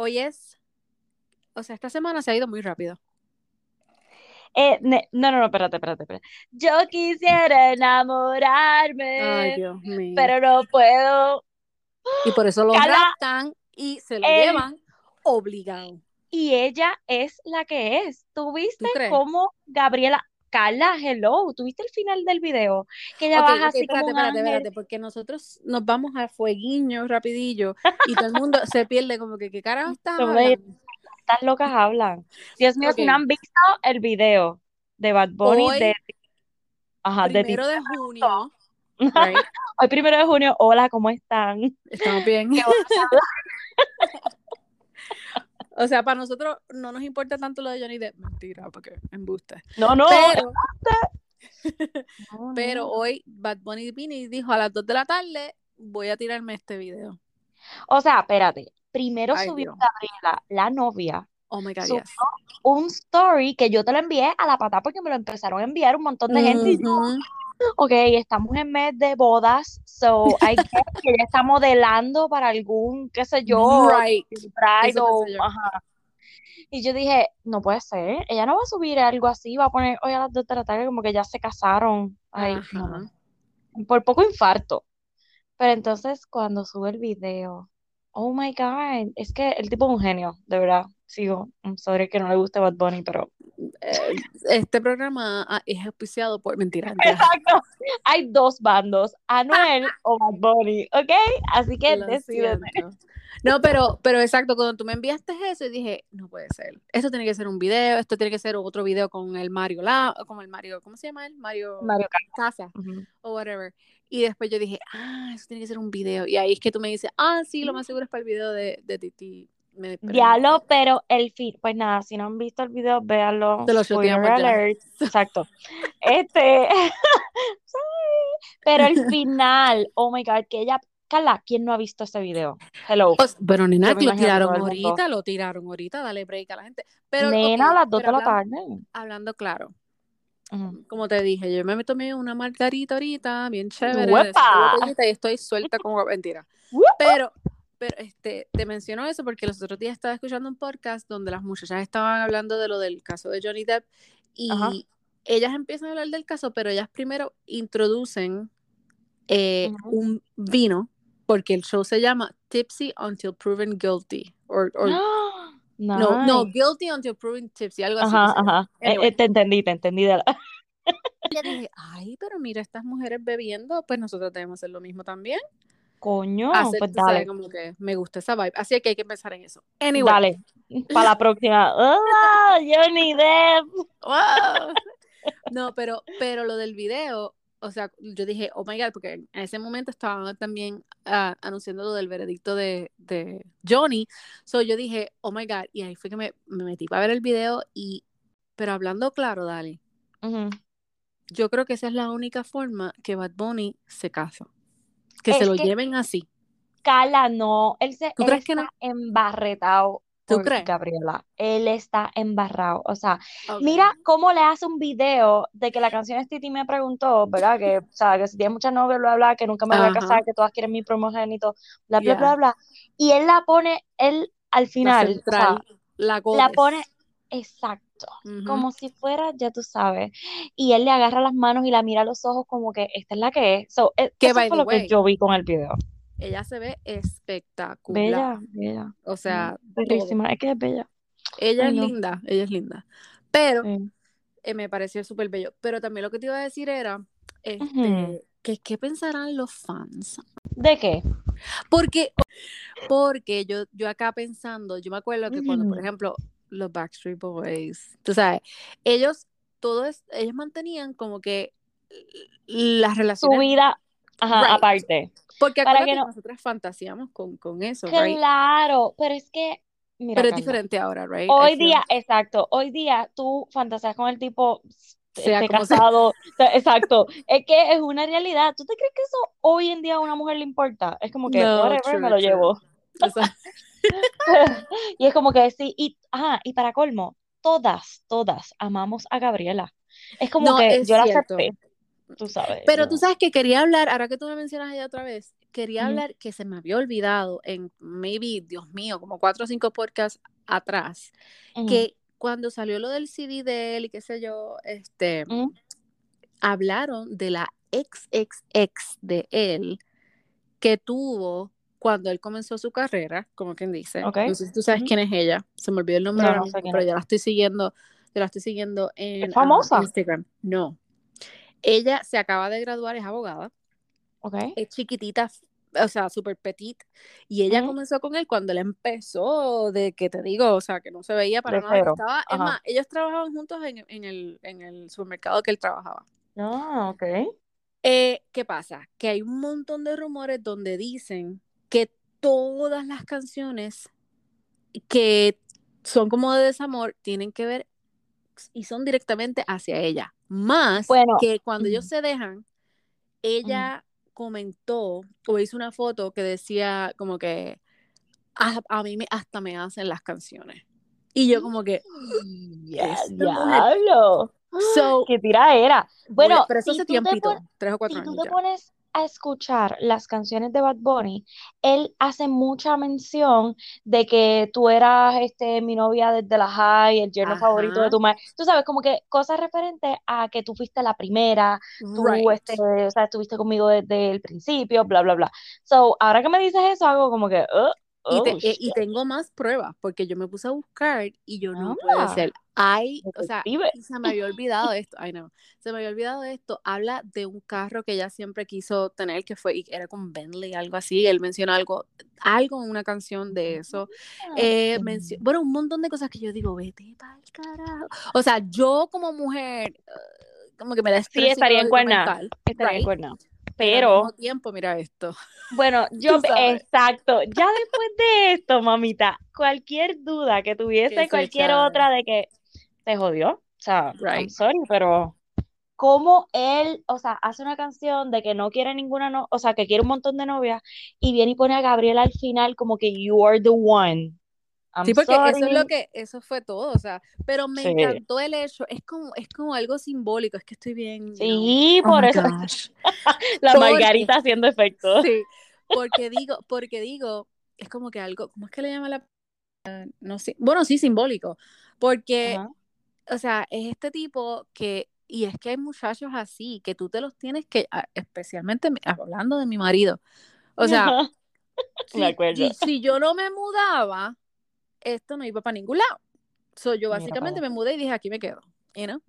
hoy es, o sea, esta semana se ha ido muy rápido. Eh, ne- no, no, no, espérate, espérate, espérate. Yo quisiera Ay, enamorarme, Dios mío. pero no puedo. Y por eso lo raptan y se lo el- llevan obligado. y ella es la que es. ¿Tú ¿Tú viste cómo Gabriela, Carla, hello, ¿tú viste el final del video? Que ella Ok, baja ok, así como espérate, un espérate, ángel. espérate, porque nosotros nos vamos a fueguiño rapidillo y todo el mundo se pierde como que, ¿qué carajo estás? Estas locas hablan. Dios mío, si no han visto el video de Bad Bunny Hoy, de, ajá, de primero Titi de junio, right? Hoy primero de junio, hola, ¿cómo están? Estamos bien. O sea, para nosotros no nos importa tanto lo de Johnny Depp. Mentira, porque embuste. No, no. Pero, No, pero no. hoy Bad Bunny vino y dijo a las 2 de la tarde voy a tirarme este video. O sea, espérate. Primero Ay, subió. Gabriela, la novia, Oh my God, subió yes. un story que yo te lo envié a la patada porque me lo empezaron a enviar un montón de gente y yo. Ok, estamos en mes de bodas, so I guess que ella está modelando para algún, qué sé yo, Right. bride o, yo. ajá. Y yo dije, no puede ser, ella no va a subir algo así, va a poner hoy a las 2 de la tarde como que ya se casaron. Ay. Ajá. por poco infarto. Pero entonces cuando sube el video, oh my God, es que el tipo es un genio, de verdad. Sigo, I'm sorry que no le guste Bad Bunny, pero Eh, Este programa ah, es auspiciado por mentira. mentira. exacto. Hay dos bandos, Anuel o Bad Bunny, ¿ok? Así que decídete. No, pero, pero exacto, cuando tú me enviaste eso, yo dije, no puede ser. Esto tiene que ser un video, esto tiene que ser otro video con el Mario La, con el Mario, ¿cómo se llama él? Mario Mario. Casa Ujú. o whatever. Y después yo dije, ah, eso tiene que ser un video. Y ahí es que tú me dices, ah, sí, lo más seguro es para el video de, de Titi. Me. Diablo, pero el fin, pues nada, si no han visto el video, véanlo. Te lo alert. Exacto. Este. Pero el final, oh my God, que ella, Carla, ¿quién no ha visto ese video? Hello. Pues, Pero nena, lo tiraron ahorita, lo tiraron ahorita, dale break a la gente. Pero, Nena, a las 2 pero de la tarde. hablando claro, como te dije, yo me tomé una margarita ahorita, bien chévere, y estoy suelta como mentira. Pero, pero este, te menciono eso porque los otros días estaba escuchando un podcast donde las muchachas estaban hablando de lo del caso de Johnny Depp y Ajá. ellas empiezan a hablar del caso, pero ellas primero introducen eh, un vino porque el show se llama Tipsy Until Proven Guilty. Or, or- no, no. Guilty Until Proven Tipsy, algo así. Ajá, ajá. Eh, Anyway. eh, te entendí, te entendí. de la- Y dije, ay, pero mira, estas mujeres bebiendo, pues nosotros debemos hacer lo mismo también. Coño, Hacer, pues sabes, dale, como que me gusta esa vibe. Así que hay que pensar en eso. Anyway. dale. Para la próxima. ¡Ah, Johnny Depp! Wow. No, pero, pero lo del video, o sea, yo dije, oh my God, porque en ese momento estaban también ah, anunciando lo del veredicto de, de Johnny. So yo dije, oh my God, y ahí fue que me, me metí para ver el video y, pero hablando claro, Dali, yo creo que esa es la única forma que Bad Bunny se casa. Que se lo que- lleven así. Cala, no. Él, se, ¿Tú él crees que está no? embarretado ¿Tú por crees? Gabriela. Él está embarrado. O sea. Mira cómo le hace un video de que la canción es Titi me preguntó, ¿verdad? Que, o sea, que si tiene muchas novias, bla, bla, que nunca me voy a casar, que todas quieren mi primogénito, bla, bla, Yeah. bla, bla. Y él la pone, él al La final, o sea, central, la la pone exacto, Como si fuera, ya tú sabes. Y él le agarra las manos y la mira a los ojos como que esta es la que es. So, e- Que, eso fue lo que yo vi con el video. Ella se ve espectacular. Bella, bella. O sea, Mm, todo. Bellísima, es que es bella. Ella Ay, es no. linda, ella es linda. Pero Sí. eh, me pareció súper bello. Pero también lo que te iba a decir era, este, que qué pensarán los fans. ¿De qué? Porque, porque yo, yo acá pensando, yo me acuerdo que cuando, por Ujú. ejemplo, los Backstreet Boys, tú sabes, ellos, todos, ellos mantenían como que las Su relaciones, vida, ajá, Right. aparte. porque para que no- nosotras fantaseamos con, con eso, right? Claro, pero es que, mira, Pero es Carla, diferente ahora, right? Hoy día, exacto, hoy día tú fantaseas con el tipo Sea este, sea. casado, exacto, es que es una realidad. ¿Tú te crees que eso hoy en día a una mujer le importa? Es como que, No, whatever, true, me lo true. llevo. Y es como que sí, y, ajá, y para colmo, todas, todas amamos a Gabriela. Es como No, que es yo la acepté, tú sabes. Pero tú sabes que quería hablar, ahora que tú me mencionas ella otra vez, quería hablar que se me había olvidado en maybe, Dios mío, como cuatro o cinco podcasts atrás, que cuando salió lo del CD de él y qué sé yo, este, hablaron de la ex ex ex de él que tuvo cuando él comenzó su carrera, como quien dice. Ok. No sé si tú sabes quién es ella. Se me olvidó el nombre No, no mismo, pero es. ya la estoy siguiendo, ya la estoy siguiendo en ah, famosa? Instagram. No. Ella se acaba de graduar, es abogada, Ok. es chiquitita, o sea, súper petit, y ella comenzó con él cuando él empezó, de que te digo, o sea, que no se veía para De nada, estaba, es más, ellos trabajaban juntos en, en el, en el supermercado que él trabajaba. Ah, ok. Eh, ¿qué pasa? Que hay un montón de rumores donde dicen que todas las canciones que son como de desamor tienen que ver y son directamente hacia ella. Más Bueno, que cuando ellos ujú, se dejan, ella comentó o hizo una foto que decía como que a, a mí me, hasta me hacen las canciones. Y yo como que, esta mujer. diablo. So, Qué tira era. Bueno, pero eso si hace tú te tiempito, tres o cuatro si tú años te ya. pones a escuchar las canciones de Bad Bunny, él hace mucha mención de que tú eras este, mi novia desde la high, el yerno favorito de tu madre. Tú sabes, como que cosas referentes a que tú fuiste la primera, tú right. este, o sea, estuviste conmigo desde el principio, bla, bla, bla. So, ahora que me dices eso, hago como que, oh, Y, te- oh, eh, y tengo más pruebas, porque yo me puse a buscar y yo no Ah, ser. Hay, o sea, se me había olvidado esto, ay no, se me había olvidado esto. Habla de un carro que ella siempre quiso tener, que fue, era con Bentley, algo así. Él menciona algo, algo en una canción de eso. Eh, Ah, mencio- bueno, un montón de cosas que yo digo, vete pa'l carajo. O sea, yo como mujer, eh, como que me da Sí, estaría en cuerna, estaría en right? cuerna. Pero al mismo tiempo, mira esto, bueno, yo, exacto, ya después de esto, mamita, cualquier duda que tuviese se cualquier otra de que te jodió, o sea, I'm sorry, pero cómo él, o sea, hace una canción de que no quiere ninguna, no, o sea, que quiere un montón de novias y viene y pone a Gabriela al final como que you are the one. I'm Sí, porque eso es sorry. lo que, eso fue todo, o sea, pero me Sí, encantó el hecho, es como, es como algo simbólico, es que estoy bien, sí, oh por my eso, la porque, margarita haciendo efecto. sí, porque digo, porque digo, es como que algo, ¿cómo es que le llama la, no sé, bueno, sí, simbólico, porque, Ajá. o sea, es este tipo que, y es que hay muchachos así, que tú te los tienes que, ah, especialmente hablando de mi marido, o sea, Me si, acuerdo. si, si yo no me mudaba, esto no iba para ningún lado. So, yo básicamente me mudé y dije, aquí me quedo, you know?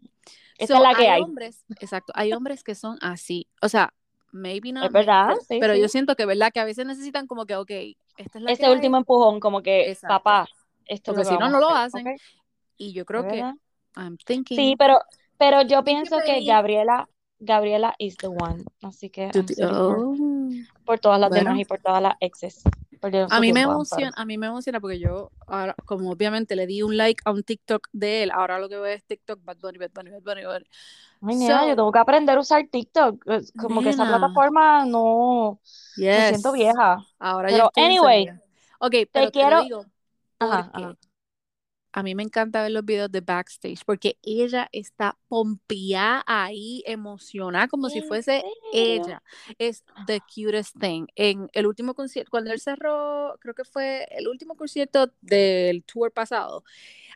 Esta es So, la que hay hay. hombres, exacto, hay hombres que son así, o sea, maybe Es not, maybe, verdad, pero, sí, pero yo sí. siento que, ¿verdad? Que a veces necesitan como que, ok, esta es la que Ese último hay, empujón, como que, exacto, papá, esto es porque que si no, no lo hacen, ¿ok? y yo ¿Es creo que? I'm Sí, thinking, pero, pero yo pienso que. Gabriela, Gabriela is the one. Así que I'm oh, por todas las demás bueno, y por todas las exes. A mí me emociona, a mí me emociona porque yo, ahora, como obviamente le di un like a un TikTok de él, ahora lo que veo es TikTok, Bad Bunny, Bad Bunny, Bad Bunny, Bad Bunny. Ay, nena, yo tengo que aprender a usar TikTok. Como que esa plataforma no, me siento yes, vieja. ahora Pero estoy anyway. Ok, pero te quiero, digo ajá, porque ajá. A mí me encanta ver los videos de backstage, porque ella está pompeada ahí, emocionada, como si ¿En fuese serio? ella. Es the cutest thing. En el último concierto, cuando él cerró, creo que fue el último concierto del tour pasado,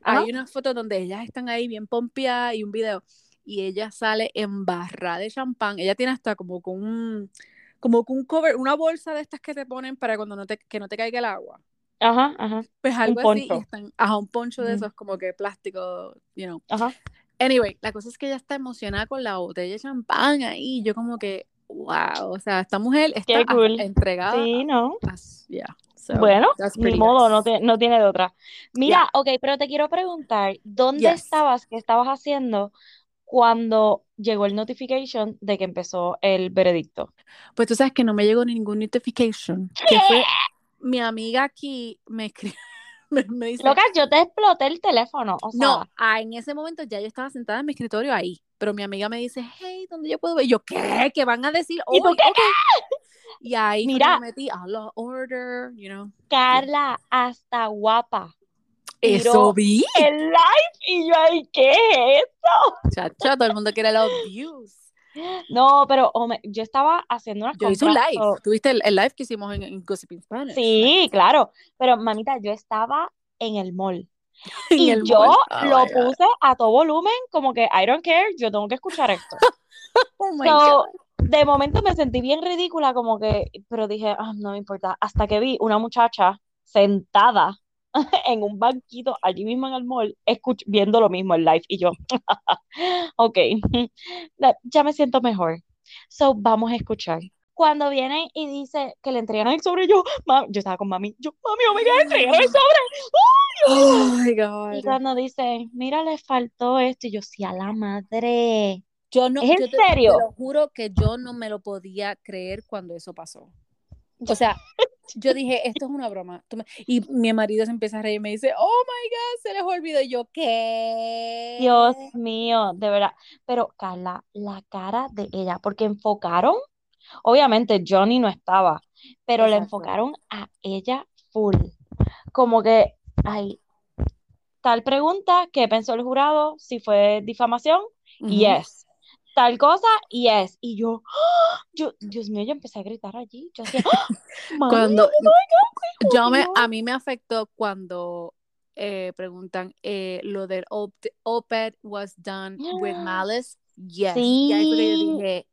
Ajá. hay una foto donde ellas están ahí bien pompeadas y un video, y ella sale en barra de champán. Ella tiene hasta como con un, como con un cover, una bolsa de estas que te ponen para cuando no te, que no te caiga el agua. Ajá, ajá. Pues Un algo así, y poncho. están, ajá, un poncho de esos como que plástico, you know. Ajá. Anyway, la cosa es que ella está emocionada con la botella de champán ahí, yo como que, wow, o sea, esta mujer está cool. entregada Sí, ¿no? a, a- yeah, so, Bueno, ni modo, no, te- no tiene de otra. Yeah, Mira, ok, pero te quiero preguntar, ¿dónde yes. estabas, qué estabas haciendo cuando llegó el notification de que empezó el veredicto? Pues tú sabes que no me llegó ningún notification, que fue mi amiga aquí me escribió, me, me dice, Loca, yo te exploté el teléfono, o no, sea, ah, en ese momento ya yo estaba sentada en mi escritorio ahí, pero mi amiga me dice, hey, ¿dónde yo puedo ver? Y yo, ¿qué? ¿Qué van a decir ¿y tú qué? Y ahí Mira, me metí a la order, you know. Carla, hasta guapa, Eso vi. el live y yo ahí, ¿qué es esto? Chacho, todo el mundo quiere los views. No, pero oh, me- yo estaba haciendo unas Yo hice un compras. live. ¿Tuviste el, el live que hicimos en, en Gossip in Spanish? sí, claro. Pero mamita, yo estaba en el mall. En Y el yo mall. Oh lo God. puse a todo volumen, como que I don't care, yo tengo que escuchar esto. Oh my So, God. de momento me sentí bien ridícula, como que, pero dije, ah, no me importa. Hasta que vi una muchacha sentada en un banquito allí mismo en el mall, escuch- viendo lo mismo en live. Y yo, ok, ya me siento mejor. So, vamos a escuchar. Cuando viene y dice que le entregan el sobre, yo, ma- yo estaba con mami, yo, mami, oh my God, entregaron el sobre. ¡Ay, Dios mío! Oh my Y God. cuando dice, mira, le faltó esto, y yo, sí, a la madre. Yo no, ¿Es en yo te, serio? te lo juro que yo no me lo podía creer cuando eso pasó. O sea, yo dije, esto es una broma. Y mi marido se empieza a reír y me dice, oh my God, se les olvidó. Y yo, ¿qué? Dios mío, de verdad. Pero Carla, la cara de ella, porque enfocaron, obviamente Johnny no estaba, pero le Exacto. enfocaron a ella full. Como que, ay, tal pregunta, ¿qué pensó el jurado? Si fue difamación, Ujú. yes. Tal cosa, yes. Y yo, ¡ah! yo, Dios mío, yo empecé a gritar allí. Yo hacía, ¡ah! Cuando oh God, yo me, a mí me afectó cuando eh, preguntan eh, lo del op op-ed was done with malice. Yes. Y ahí yo Sí. dije,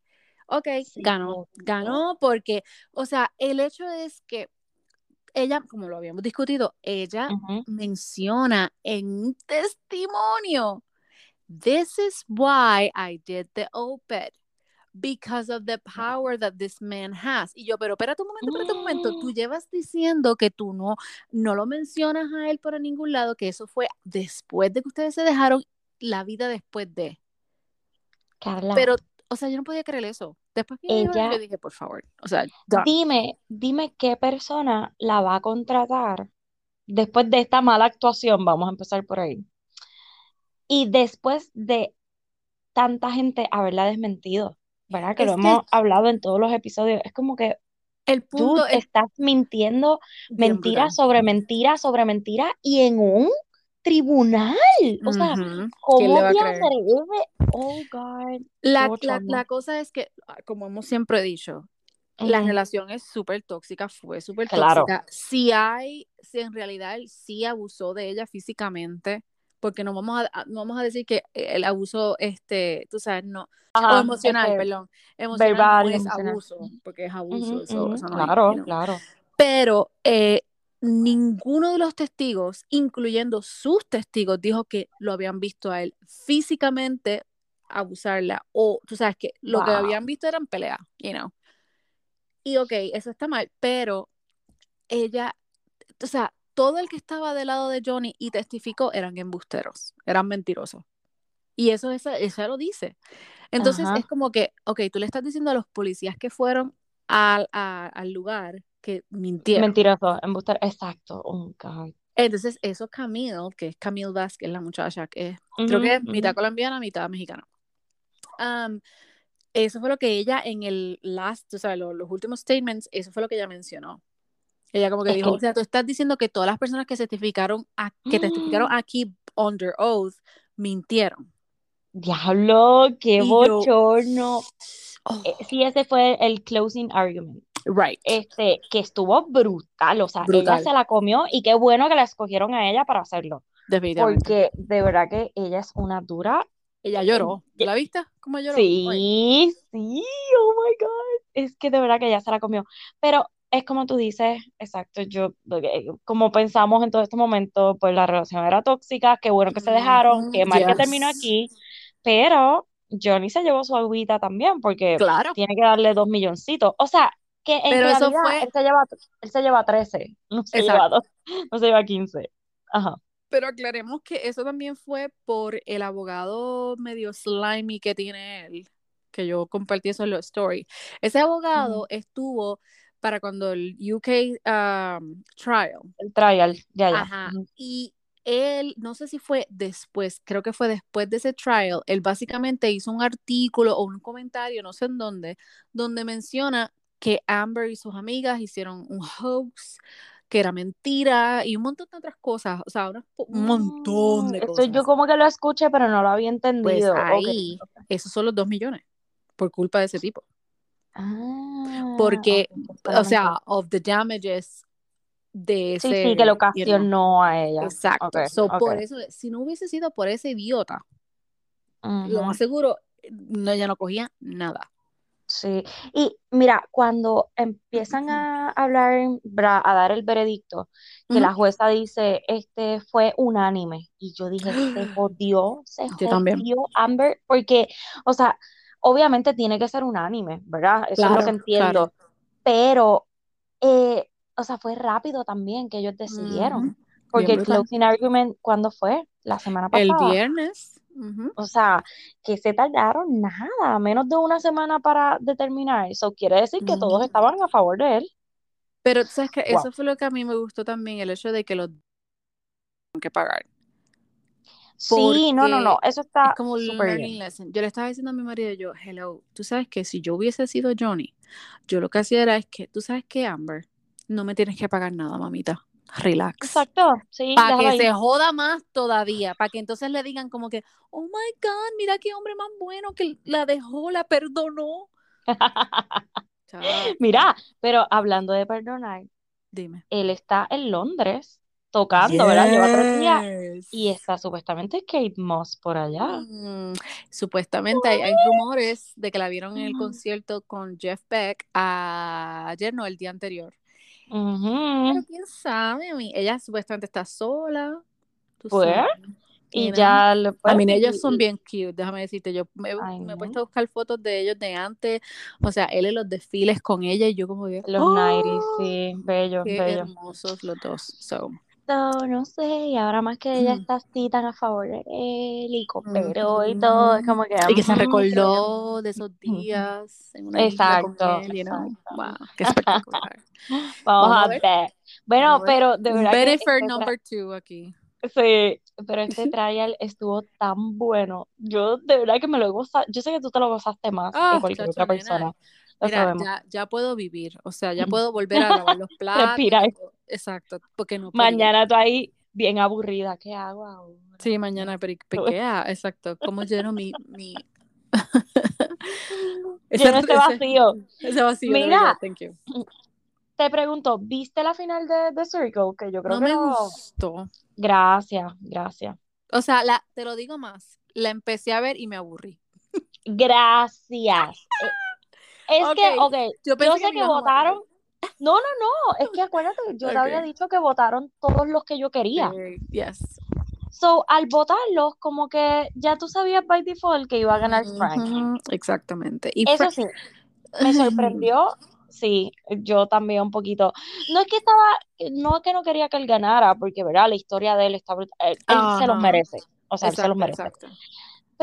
ok, Sí, ganó, ganó porque, o sea, el hecho es que ella, como lo habíamos discutido, ella menciona en un testimonio, this is why I did the op-ed. Because of the power that this man has. Y yo, pero espérate un momento, espérate un momento. Tú llevas diciendo que tú no, no lo mencionas a él por ningún lado, que eso fue después de que ustedes se dejaron la vida después de. Carla, Pero, o sea, yo no podía creer eso. Después que ella yo dije, por favor, o sea, done. Dime, dime qué persona la va a contratar después de esta mala actuación, vamos a empezar por ahí. Y después de tanta gente haberla desmentido, ¿verdad? Que lo Es que hemos hablado en todos los episodios. Es como que el tú punto es estás mintiendo mentira sobre mentira sobre mentira y en un tribunal. O sea, Ujú. ¿Quién le ¿cómo va a? Oh, God, La, la, la cosa es que, ah, como hemos siempre dicho, la relación es súper tóxica, fue súper Claro. tóxica. Si hay, si en realidad él sí abusó de ella físicamente, porque no vamos a, no vamos a decir que el abuso, este, tú sabes, no, o Ajá, emocional, este, perdón, emocional verbal no es emocional. abuso, porque es abuso, eso, no hay, Claro, claro. Pero eh, ninguno de los testigos, incluyendo sus testigos, dijo que lo habían visto a él físicamente abusarla o tú sabes que lo que habían visto eran peleas, you know. Y ok, eso está mal, pero ella, o sea, todo el que estaba del lado de Johnny y testificó eran embusteros, eran mentirosos. Y eso, eso, eso lo dice. Entonces Ajá. es como que, ok, tú le estás diciendo a los policías que fueron al, a- al lugar que mintieron. Mentiroso, embustero. Exacto. Oh, God. Entonces, eso Camille, que es Camille Vázquez, la muchacha, que es, creo Ujú, que es ujú. mitad colombiana, mitad mexicana. Am, eso fue lo que ella en el last, o sea, lo- los, últimos statements, eso fue lo que ella mencionó. Ella como que Es dijo, que, o sea, tú estás diciendo que todas las personas que testificaron, a- que testificaron aquí under oath mintieron. diablo, qué Y yo, bochorno. Eh, oh, sí, ese fue el closing argument. right, Este, que estuvo brutal. O sea, ella brutal, se la comió y qué bueno que la escogieron a ella para hacerlo. Porque de verdad que ella es una dura. Ella eh, lloró. ¿Tú ye- la viste? ¿Cómo lloró? Sí, sí, oh my God. Es que de verdad que ella se la comió. Pero es como tú dices, exacto, yo, eh, como pensamos en todo este momento, pues la relación era tóxica, qué bueno que se dejaron, qué mal que terminó aquí, pero Johnny se llevó su agüita también, porque Claro. tiene que darle dos milloncitos. O sea, que en Pero eso realidad fue, él se lleva, él se lleva 13, no se lleva dos, no se lleva 15. Ajá. Pero aclaremos que eso también fue por el abogado medio slimy que tiene él, que yo compartí eso en los stories. Ese abogado estuvo para cuando el UK um, trial. El trial, ya, ya. Ajá. Y él, no sé si fue después, creo que fue después de ese trial, él básicamente hizo un artículo o un comentario, no sé en dónde, donde menciona que Amber y sus amigas hicieron un hoax, que era mentira y un montón de otras cosas, o sea, una- un montón Mm, de esto yo cosas. como que lo escuché, pero no lo había Pues entendido. Ahí, ok. esos son los dos millones, por culpa de ese tipo. Ah, Porque, ok, o sea, of the damages de Sí, ese, sí, que lo you know, ocasionó a ella. Exacto. Ok, So, ok. por eso, si no hubiese sido por ese idiota, lo Ujú. más seguro, no, ella no cogía nada. Sí, y mira, cuando empiezan a hablar, a dar el veredicto, que Ujú. la jueza dice, este fue unánime, y yo dije, se jodió, se Yo también. jodió Amber, porque, o sea, obviamente tiene que ser unánime, ¿verdad? Eso es lo que entiendo, claro. pero, eh, o sea, fue rápido también que ellos decidieron, porque el brutal. closing argument, ¿cuándo fue? La semana El pasada. viernes. ujú. O sea, que se tardaron nada, menos de una semana para determinar. Eso quiere decir que todos estaban a favor de él. Pero sabes que Wow. eso fue lo que a mí me gustó también, el hecho de que los tienen que pagar. Sí, no, no, no, eso es está como súper learning bien. lesson. Yo le estaba diciendo a mi marido, yo, hello, tú sabes que si yo hubiese sido Johnny, yo lo que hacía era es que, tú sabes que Amber, no me tienes que pagar nada, mamita. Relax. Exacto, sí, Para que se joda más todavía, para que entonces le digan como que, oh my God, mira qué hombre más bueno que la dejó, la perdonó. Mira, pero hablando de perdonar, dime. él está en Londres tocando, ¿verdad? Lleva tres días y está supuestamente Kate Moss por allá. Mm, supuestamente hay, hay rumores de que la vieron en el concierto con Jeff Beck a- ayer, no, el día anterior. Pero quién sabe, ella supuestamente está sola, Pues, y ya, le- A mí ellos son bien cute, déjame decirte, yo me, ay, me he puesto a buscar fotos de ellos de antes, o sea, él en los desfiles con ella y yo como que, los 90s, ¡oh! sí, bello, Qué bello. hermosos los dos, so, No, no sé, y ahora más que ella está así tan a favor de él y cooperó y todo, es ujú. como que, Y que se recordó de esos días en una Exacto, él, you know, exacto. wow, qué espectacular. Vamos Vamos a ver, Bueno, ver. pero de verdad que Bennifer este number two aquí. sí, pero este trial estuvo tan bueno. Yo de verdad que me lo he gozado. Yo sé que tú te lo gozaste más que Ah, cualquier otra persona. Mira, ya, ya puedo vivir, o sea, ya puedo volver a lavar los platos, ya Respirar. puedo- exacto, porque no podía. Mañana tú ahí bien aburrida. ¿Qué hago ahora? Sí, mañana, pero ¿qué Exacto, ¿cómo lleno mi, mi... ese, Lleno este ese, vacío. ese Mira, thank you. te pregunto, ¿viste la final de The Circle? Que yo creo No que me no. gustó. Gracias, gracias. O sea, la, te lo digo más, la empecé a ver y me aburrí. Gracias. Es que, Ok, yo pensé sé que votaron. No, no, no. Es que acuérdate, yo te había dicho que votaron todos los que yo quería. sí, yes. So, al votarlos, como que ya tú sabías by default que iba a ganar Frank. Exactamente. Y Eso sí, me sorprendió. Sí, yo también un poquito. No es que estaba, no es que no quería que él ganara, porque, ¿verdad? La historia de él está brutal. Él, él se los merece. O sea, él se los merece. exacto.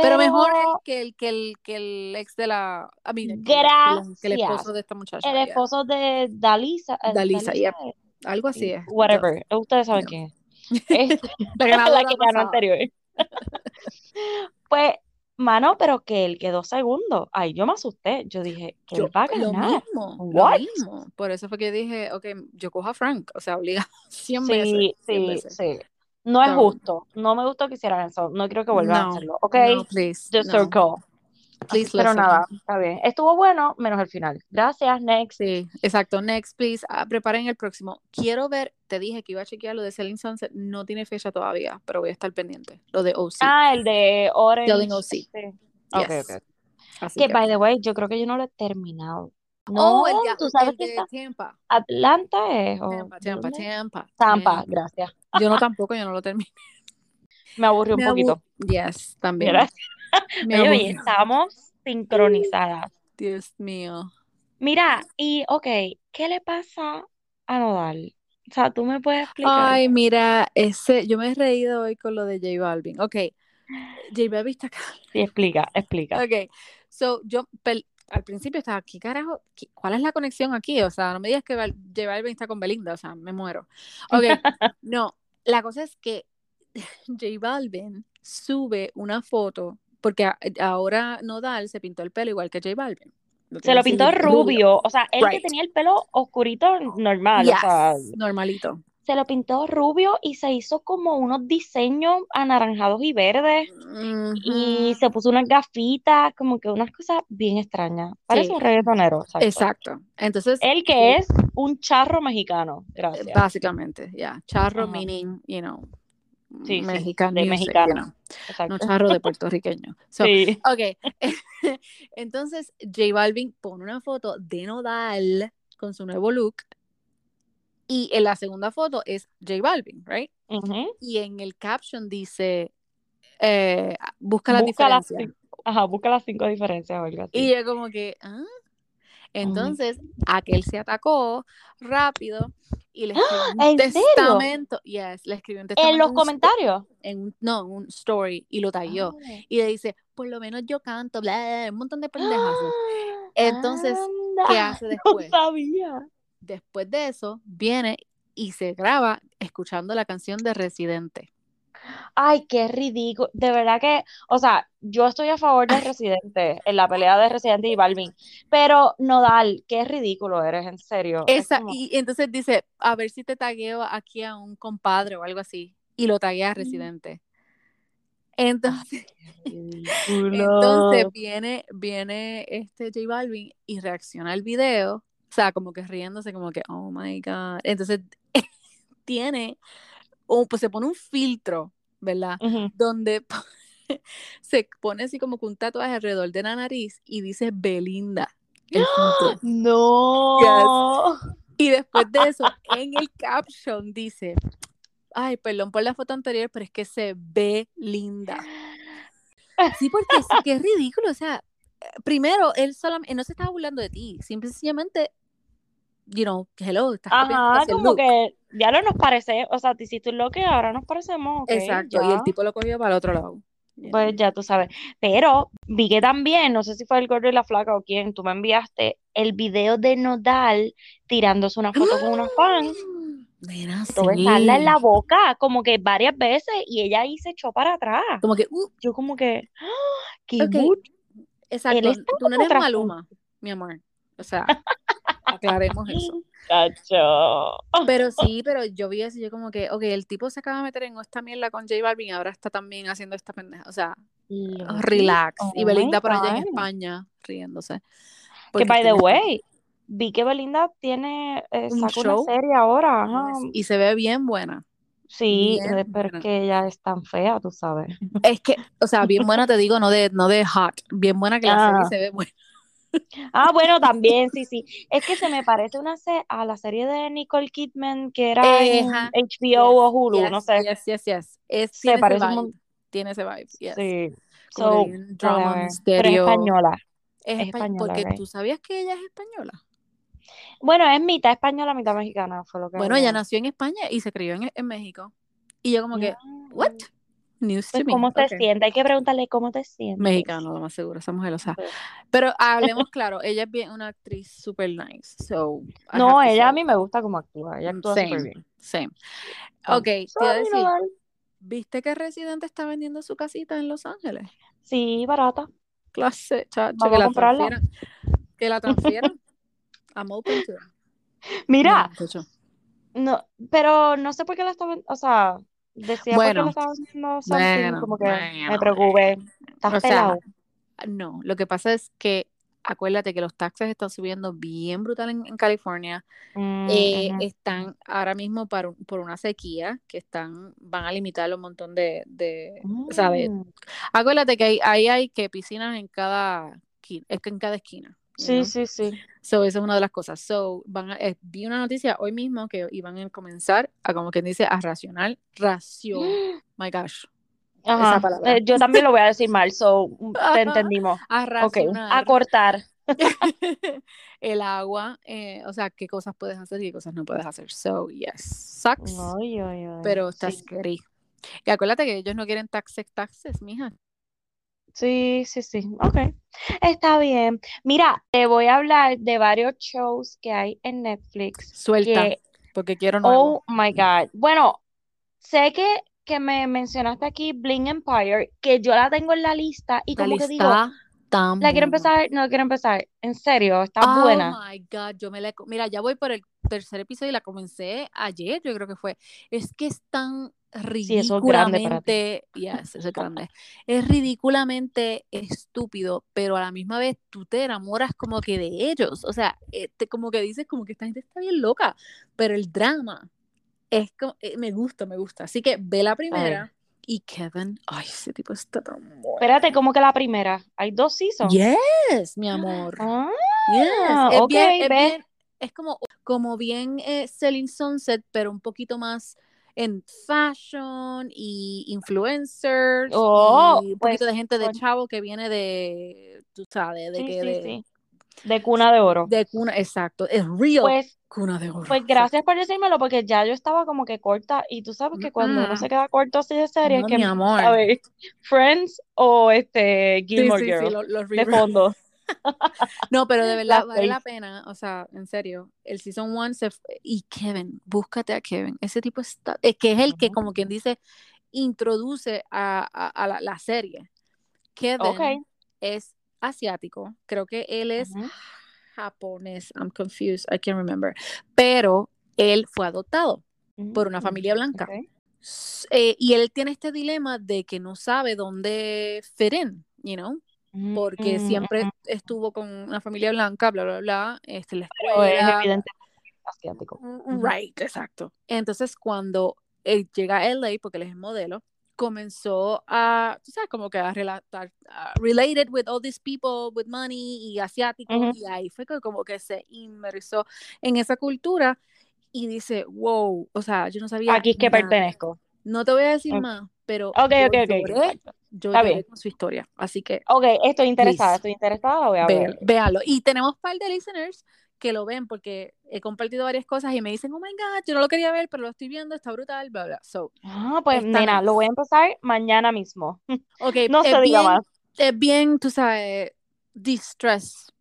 Pero mejor Pero que el, que el, que el ex de la, que el, ex, perdón, que el esposo gracias. de esta muchacha, El esposo de Dalisa, eh, Dalisa. Algo así es. whatever. Ustedes saben quién es. La la que ganó anterior. Pues, mano, pero que él quedó segundo. Ay, yo me asusté. Yo dije, que él va a lo ganar. mismo, lo What? mismo. Por eso fue que dije, ok, yo cojo a Frank, o sea, obliga 100 veces, Sí, 100 sí, veces. sí. No es justo. No me gustó que hicieran eso. No creo que vuelvan a hacerlo. ¿Ok? no, please, The. Circle. Please pero listen. nada, está bien. Estuvo bueno, menos el final. Gracias, next. Sí, exacto. Next, please. Ah, preparen el próximo. Quiero ver, te dije que iba a chequear lo de Selling Sunset. No tiene fecha todavía, pero voy a estar pendiente. Lo de OC. Ah, el de Orange. Selling OC. Ok, Yes. ok. Así Que, que. by the way, yo creo que yo no lo he terminado. Oh, No, el de, tú sabes el que de está Tampa. Atlanta es o Tampa, ¿de Tampa? Tampa, gracias. Yo no tampoco, yo no lo terminé. Me aburrió un poquito. Yes, también. Me oye, estamos sincronizadas. Dios mío. Mira, y ok, ¿qué le pasa a Nodal? O sea, tú me puedes explicar. Ay, mira, ese, yo me he reído hoy con lo de J Balvin. Ok, J Balvin está acá. Sí, explica, explica. Ok, so yo al principio estaba aquí, carajo, ¿Qué- ¿cuál es la conexión aquí? O sea, no me digas que J Balvin está con Belinda, o sea, me muero. Ok, no, la cosa es que J Balvin sube una foto, porque a- ahora Nodal se pintó el pelo igual que J Balvin. Lo Se lo pintó rubio, o sea, él que Right. tenía el pelo oscurito normal, o sea, normalito. Se lo pintó rubio y se hizo como unos diseños anaranjados y verdes y Ujú. se puso unas gafitas, como que unas cosas bien extrañas. Parece Sí, un reggaetonero, exacto. exacto. Entonces, Él que es un charro mexicano, eh, gracias. básicamente, ya, charro Ajá. meaning, you know, Sí, sí, Mexican de music, you mexicano, know, no charro de puertorriqueño. So, Sí. ok, entonces J Balvin pone una foto de Nodal con su nuevo look y en la segunda foto es J Balvin, right? Ujú. Y en el caption dice, eh, busca las Busca las, diferencias. cin- ajá, busca las cinco diferencias o algo así. Y yo como que, ¿ah? Entonces, aquel se atacó rápido y le escribió un ¿En serio? testamento. Yes, le escribió un testamento. En los sto- comentarios. en un- no, en un story y lo tagueó. Ah. Y le dice, por lo menos yo canto, bla, bla, bla, un montón de pendejazos. Entonces, Anda, ¿qué hace no después? sabía. Después de eso, viene y se graba escuchando la canción de Residente. Ay, qué ridículo. De verdad que, o sea, yo estoy a favor de Residente, en la pelea de Residente y Balvin, pero Nodal, qué ridículo eres, en serio. Es Esa, como, y entonces dice, a ver si te tagueo aquí a un compadre o algo así. Y lo taguea a Residente. Entonces, entonces viene, viene este J Balvin y reacciona al video, o sea, como que riéndose, como que, oh my God. Entonces, tiene, o pues se pone un filtro, ¿verdad? Donde se pone así como que un tatuaje alrededor de la nariz y dice Belinda. el filtro. No. Y después de eso, en el caption dice, ay, perdón por la foto anterior, pero es que se ve linda. Sí, porque sí que es ridículo, o sea, primero, él solamente, no se estaba burlando de ti, simple sencillamente, you know, hello, estás Ajá, como look. que ya no nos parece, o sea, te hiciste un lo que ahora nos parecemos, ok, Exacto, y ya. el tipo lo cogió para el otro lado. Pues ya tú sabes. Pero vi que también, no sé si fue el gordo y la flaca o quién, tú me enviaste el video de Nodal tirándose una foto con una fan, Nena, tú besarla en la sí. boca como que varias veces y ella ahí se echó para atrás. Como que, uh, Yo como que, ¡ah! ¡qué ok, mucho! exacto, tú no eres Maluma, mi amor. O sea, aclaremos eso. Chacho. Pero sí, pero yo vi eso y yo como que, ok, el tipo se acaba de meter en esta mierda con J Balvin y ahora está también haciendo esta pendeja. O sea, relax. oh y Belinda por allá en. España riéndose. Que by the way, vi que Belinda tiene, eh, Un saca una show. serie ahora, ajá. Y se ve bien buena. Sí, Bien eh, pero es buena. que ella es tan fea, tú sabes. Es que, o sea, bien buena te digo, no de, no de hot. Bien buena que la serie se ve buena. Ah, bueno, también, sí, sí. Es que se me parece una se a la serie de Nicole Kidman que era en. HBO o Hulu, no sé. yes, yes, yes. Es, Se parece un vibe. mon- Tiene ese vibe, yes. Sí. Como So, bien drama, pero es española. Es Es espa- española, porque right? tú sabías que ella es española. Bueno, es mitad española, mitad mexicana, fue lo que Bueno, ella nació en España y se crió en, en México. Y yo como que, Ah. what? News Pues. ¿cómo te Ok. sientes? Hay que preguntarle cómo te sientes. Mexicano, lo más seguro, esa mujer, o sea. Sí. Pero hablemos claro, ella es bien una actriz super nice. So, No, ella a mí me gusta cómo actúa. Ella actúa súper bien. same. Ok, te iba a decir. ¿viste que Residente está vendiendo su casita en Los Ángeles? Sí, barata. Clase, chacho, Vamos que a la comprarla. transfieran. Que la transfieran. I'm open to it. Mira, No, pero no sé por qué la estaba, o sea, decía Bueno, estaba something, bueno, como que me preocupé. Estás O sea, pelado. no, lo que pasa es que acuérdate que los taxes están subiendo bien brutal en, en California. Mm, Eh, están ahora mismo para, por una sequía que están, van a limitar un montón de, de ¿sabes? Mm, Acuérdate que hay, ahí hay que piscinas en cada, qui- es que en cada esquina, Sí, know? sí, sí. So, esa es una de las cosas. So, van a, eh, vi una noticia hoy mismo que iban a comenzar a, como quien dice, a racionar, ración, my gosh, esa Ajá, palabra. eh, yo también lo voy a decir mal, so, mm, te entendimos. A Ok, a racionar cortar. el agua, eh, o sea, qué cosas puedes hacer y qué cosas no puedes hacer. So, yes, sucks, pero está Sí, scary. Y acuérdate que ellos no quieren taxes, taxes, mija. Sí, sí, sí. Ok, está bien. Mira, te voy a hablar de varios shows que hay en Netflix Suelta, que, porque quiero nuevo. oh my God. Bueno, sé que, que me mencionaste aquí Bling Empire, que yo la tengo en la lista y La como que digo, tan La quiero empezar, no quiero empezar. En serio, está Oh buena. my God, yo me la. Mira, ya voy por el tercer episodio y la comencé ayer, yo creo que fue. Es que es tan Sí, eso es grande ridículamente. Yes, eso es grande. Es ridículamente estúpido, pero a la misma vez tú te enamoras como que de ellos. O sea, eh, te- como que dices, como que esta gente está bien loca, pero el drama es como. eh, me gusta, me gusta. Así que ve la primera. Y Kevin, ay, ese tipo está tan bueno. Espérate, como que la primera. Hay dos seasons. Yes, mi amor. Ah, Yes, es ok, bien, es ve. bien- es como, como bien eh, Selling Sunset, pero un poquito más en fashion y influencers Oh, y un pues, poquito de gente de chavo que viene de, tú sabes, de sí, que sí, de, sí. De cuna de oro. de cuna, exacto, es real Pues, cuna de oro. pues gracias por decírmelo, porque ya yo estaba como que corta, y tú sabes que cuando uno se queda corto así de series, No, que mi amor. a ver Friends o este Gilmore sí, lo- los de fondo. No, pero de verdad vale la pena, o sea, en serio, el season one se y Kevin, búscate a Kevin, ese tipo está, es que es el que, como quien dice, introduce a, a- a la, la serie. Kevin es asiático, creo que él es Ujú. japonés, I'm confused, I can't remember, pero él fue adoptado por una Mm, familia blanca. eh, y él tiene este dilema de que no sabe dónde fit in, you know, porque Mm, siempre estuvo con una familia blanca, bla, bla, bla, este, la Pero es asiático. Ujú. right, exacto. Entonces, cuando él llega a LA, porque él es modelo, comenzó a, tú sabes, como que a relatar, a- related with all these people with money y asiáticos, Ujú. y ahí fue como que se inmersó en esa cultura y dice, wow, o sea, yo no sabía Aquí es que nada. pertenezco. No te voy a decir Ok. más, pero Ok, yo ok, ok, lloré, yo lloré con su historia, así que Ok, estoy interesada, Please. estoy interesada, voy a Ve- ver. véalo. Y tenemos un par de listeners que lo ven porque he compartido varias cosas y me dicen, oh my God, yo no lo quería ver, pero lo estoy viendo, está brutal, bla, bla. So, Ah, pues está nena, lo voy a empezar mañana mismo. Ok, No se diga más. es bien, tú sabes, distress.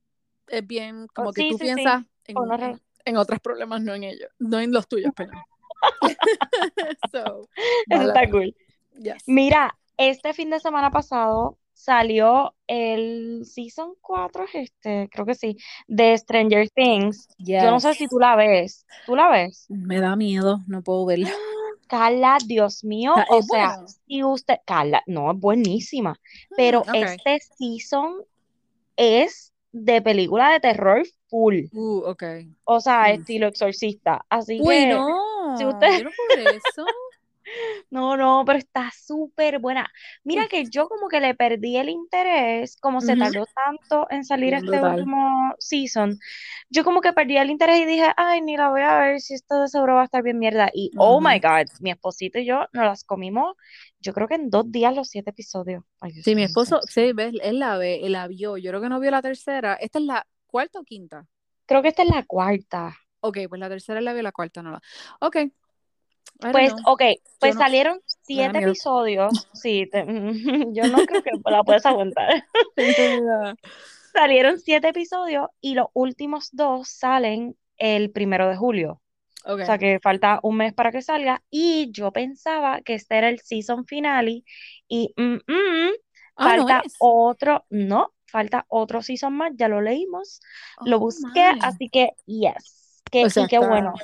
Es bien Oh, como que sí, tú sí, sí. piensas en, Oh, no, en, en otros problemas, no en ellos, no en los tuyos, perdón. so, Eso está cool. Yes. Mira, este fin de semana pasado salió el season 4, es este, creo que sí, de Stranger Things. Yo no sé si tú la ves. ¿Tú la ves? Me da miedo, no puedo verla. Carla, Dios mío, Está- o sea, si usted, Carla, no, es buenísima, pero ok. este season es de película de terror full, Uh, ok. o sea, Hmm. estilo exorcista, así Uy, que no, si usted, yo no puedo ver eso. no, no, pero está súper buena. Mira que yo como que le perdí el interés, como se tardó tanto en salir Bien este brutal. último season, yo como que perdí el interés y dije, ay, ni la voy a ver si esto de seguro va a estar bien mierda. Y oh my. God, mi esposito y yo nos las comimos, yo creo que en dos días los siete episodios. Ay, Sí, mi esposo, sí, ves, él la ve, él la vio. Yo creo que no vio la tercera. Esta es la cuarta o quinta. Creo que esta es la cuarta. Ok, pues la tercera la vio, la cuarta no la. Ok, Pues, know. ok, pues no, salieron siete episodios. Sí, te- yo no creo que la puedas aguantar. Salieron siete episodios y los últimos dos salen el primero de julio. O sea que falta un mes para que salga. Y yo pensaba que este era el season finale. Y mm, mm, Ah, falta otro, no, falta otro season más. Ya lo leímos, lo Oh busqué, my. así que yes. Que, O sea, y qué bueno.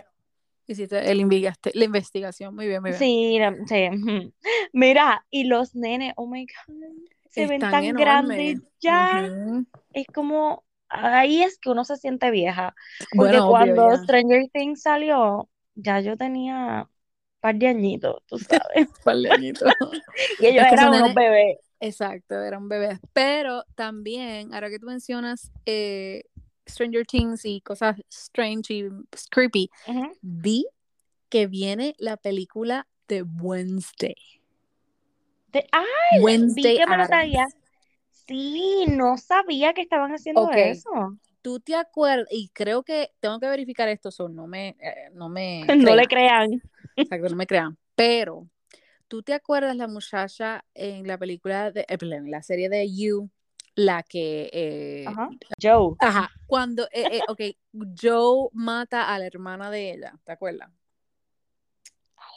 Hiciste el investigaste- la investigación. Muy bien, muy bien. Sí, sí. Mira, y los nenes, oh my God, se ven tan grandes ya. Es como, ahí es que uno se siente vieja. Porque Bueno, cuando. Stranger Things salió, ya yo tenía un par de añitos, tú sabes. Par de añitos. Y ellos Es eran unos nenes, bebés. exacto, eran bebés. Pero también, ahora que tú mencionas eh, Stranger Things y cosas strange y creepy, vi que viene la película de Wednesday. De- vi Wednesday que me lo traía. Addams. Sí, no sabía que estaban haciendo eso. tú te acuerdas, y creo que tengo que verificar esto, so no me, eh, no me No le crean, crean. exacto, no me crean, pero tú te acuerdas la muchacha en la película de, eh, en la serie de You, la que, eh, Ajá. Joe, ajá, cuando, eh, eh, ok, Joe mata a la hermana de ella, ¿te acuerdas?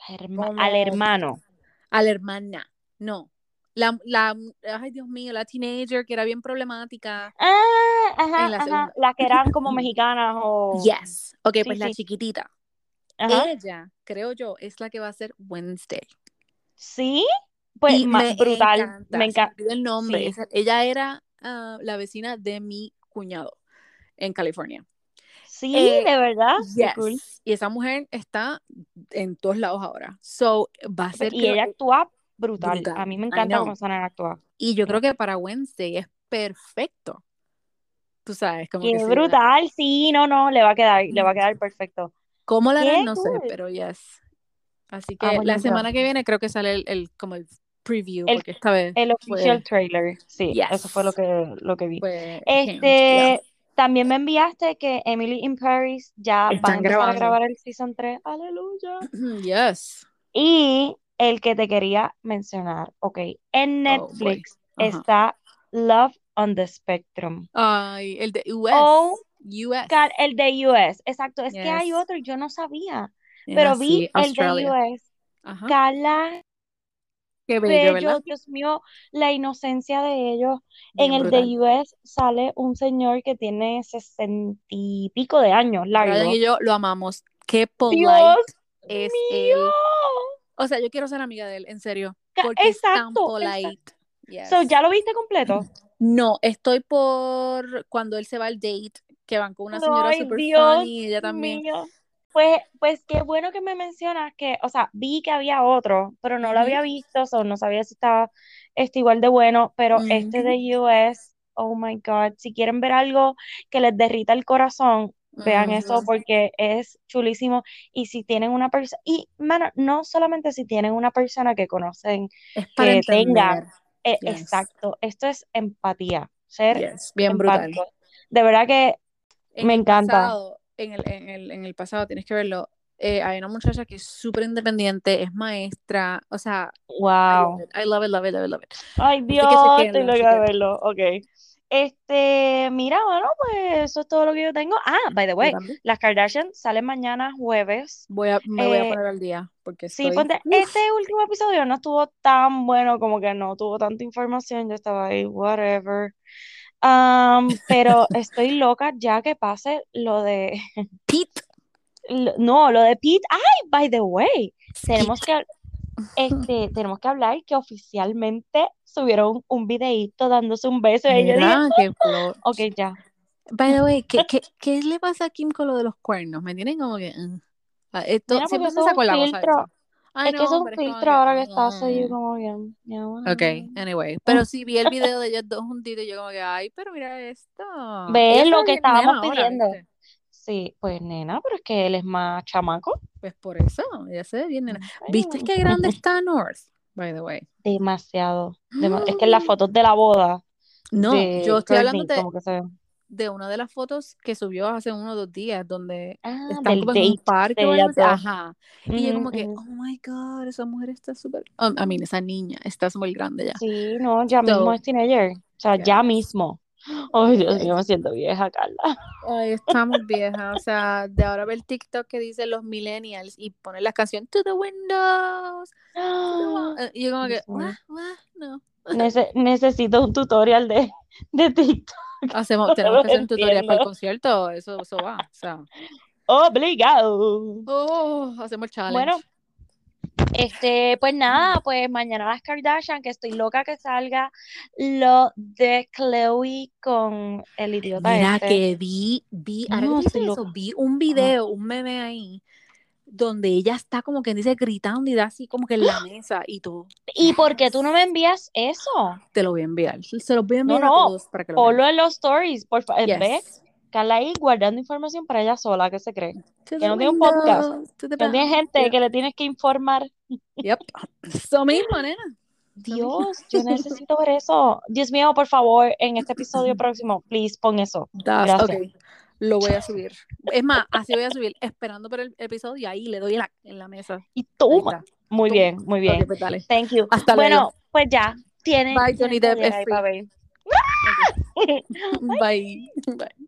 al herma- al hermano. a la hermana, no, La, la, ay Dios mío, la teenager que era bien problemática. Ah, ajá, la ajá. que eran como mexicanas o... Yes. Ok, Sí, pues la chiquitita. Ajá. Ella, creo yo, es la que va a ser Wednesday. Sí, pues ma- me brutal. encanta. Me encanta. el nombre. Sí. Ella era ah, la vecina de mi cuñado en California. Sí, Eh, de verdad. Yes. cool. Y esa mujer está en todos lados ahora. So, va a ser. Y ella actúa brutal. brutal. A mí me encanta cómo Sana actúa. y yo creo que para Wednesday es perfecto. Tú sabes, como que Qué sí, brutal. Sí, no, no, le va a quedar, le va a quedar perfecto. ¿Cómo la harán? No sé, cool. pero yes. Así Ah, que la buenísimo. semana que viene creo que sale el, el- como el preview, El- porque esta vez El official fue, trailer. Sí, Yes. eso fue lo que, lo que vi. fue Este, también me enviaste que Emily in Paris ya van a grabar el season 3. Aleluya. Yes. Y el que te quería mencionar, ok, en Oh. Netflix está Love on the Spectrum. Ay, el de US. Oh, US. God, el de US, exacto, es que hay otro, yo no sabía, Yeah, pero vi sí, el de US. Ajá. Carla, Qué bello. Dios mío, la inocencia de ellos. Bien En el de US sale un señor que tiene sesenta y pico de años, largo. y yo lo amamos. Qué polite Dios es mío. él. O sea, yo quiero ser amiga de él, en serio. Porque es tan Exacto, polite. Yes. So, ¿ya lo viste completo? No, estoy por cuando él se va al date, que van con una señora Dios funny, ella también. mío. Pues, pues qué bueno que me mencionas que, o sea, vi que había otro, pero no lo había visto, so no sabía si estaba este igual de bueno, pero este de US, oh my God, si quieren ver algo que les derrita el corazón, vean eso porque es chulísimo. Y si tienen una persona, y mano, no solamente si tienen una persona que conocen, Es para que tengan, entender. eh, Yes. exacto, esto es empatía, ser Yes, bien brutal. De verdad que En me encanta. pasado, en el, en el, en el pasado, tienes que verlo. eh, hay una muchacha que es súper independiente, es maestra, o sea, I love Wow. it, I love it, love it, love it, love it. Ay, que Dios, de chequenlo. verlo. Ok. Este, mira, bueno, pues eso es todo lo que yo tengo. Ah, by the way, las Kardashian salen mañana jueves. Voy a, me voy a Eh, poner al día, porque sí, estoy... ponte, este último episodio no estuvo tan bueno, como que no tuvo tanta información. Yo estaba ahí, whatever. Um, pero estoy loca ya que pase lo de, Pete. no, lo de Pete. Ay, by the way, tenemos Pete. que, este, tenemos que hablar que oficialmente subieron un videíto dándose un beso y yo dije, Mira, qué flor. ok, ya. By the way, ¿qué, qué, qué le pasa a Kim con lo de los cuernos? Me tienen como que... Ah, Esto, Mira, porque siempre saco un la cosa. Ay, Es que es un filtro que... ahora que está así mm. como bien. ya, Ok, anyway. Pero sí vi el video de ellos dos juntitos y yo como que, ay, pero mira esto. Ve lo que estábamos ahora, pidiendo. Sí, pues nena, pero es que él es más chamaco. Pues por eso, ella se ve bien nena. Ay, ¿Viste qué grande está North? By the way. Demasiado. dema- Es que en las fotos de la boda No, yo estoy hablando de, de una de las fotos que subió hace uno o dos días, donde Ah, están como en un parque o algo. Ajá. Y yo como que, oh my God, esa mujer está súper... Um, I mean, esa niña está súper grande ya. Sí, no, ya mismo So, es teenager. O sea, ya mismo. Ay, Dios mío, me siento vieja, Carla. Ay, estamos viejas, o sea, de ahora ver TikTok que dice los millennials y poner la canción To the windows, to the wa-", eh, y yo como que, Dios mío. "What? What? no. Nece- necesito un tutorial de, de TikTok. Hacemos, tenemos que hacer un tutorial para el concierto, eso, eso va, o sea, Obligado. oh, hacemos el challenge. Bueno, este, pues nada, pues mañana las Kardashian, que estoy loca que salga lo de Chloe con el idiota Mira este. que vi, vi, ahora que No, estoy eso, vi un video, un meme ahí, donde ella está como que dice gritando y da así como que en la mesa y todo. ¿Y por qué tú no me envías eso? Te lo voy a enviar, se los voy a No, enviar a no, todos para que lo vean. ponlo en los stories, por favor. ¿Ves? Yes. Carla ahí guardando información para ella sola, ¿qué se cree? To Que no tiene un podcast, que no tiene gente Yep. que le tienes que informar. Yep. Eso mismo, nena. Dios, yo necesito ver eso. Dios mío, por favor, en este episodio próximo, please, pon eso. Gracias. ok. Lo voy a subir. Es más, así voy a subir, esperando por el episodio y ahí le doy en la, en la mesa. Y toma. Muy Toma. bien, muy bien. Ok, pues. Thank you. Hasta Bueno, luego. pues ya, tienen, Bye, Johnny Depp. Bye. Bye.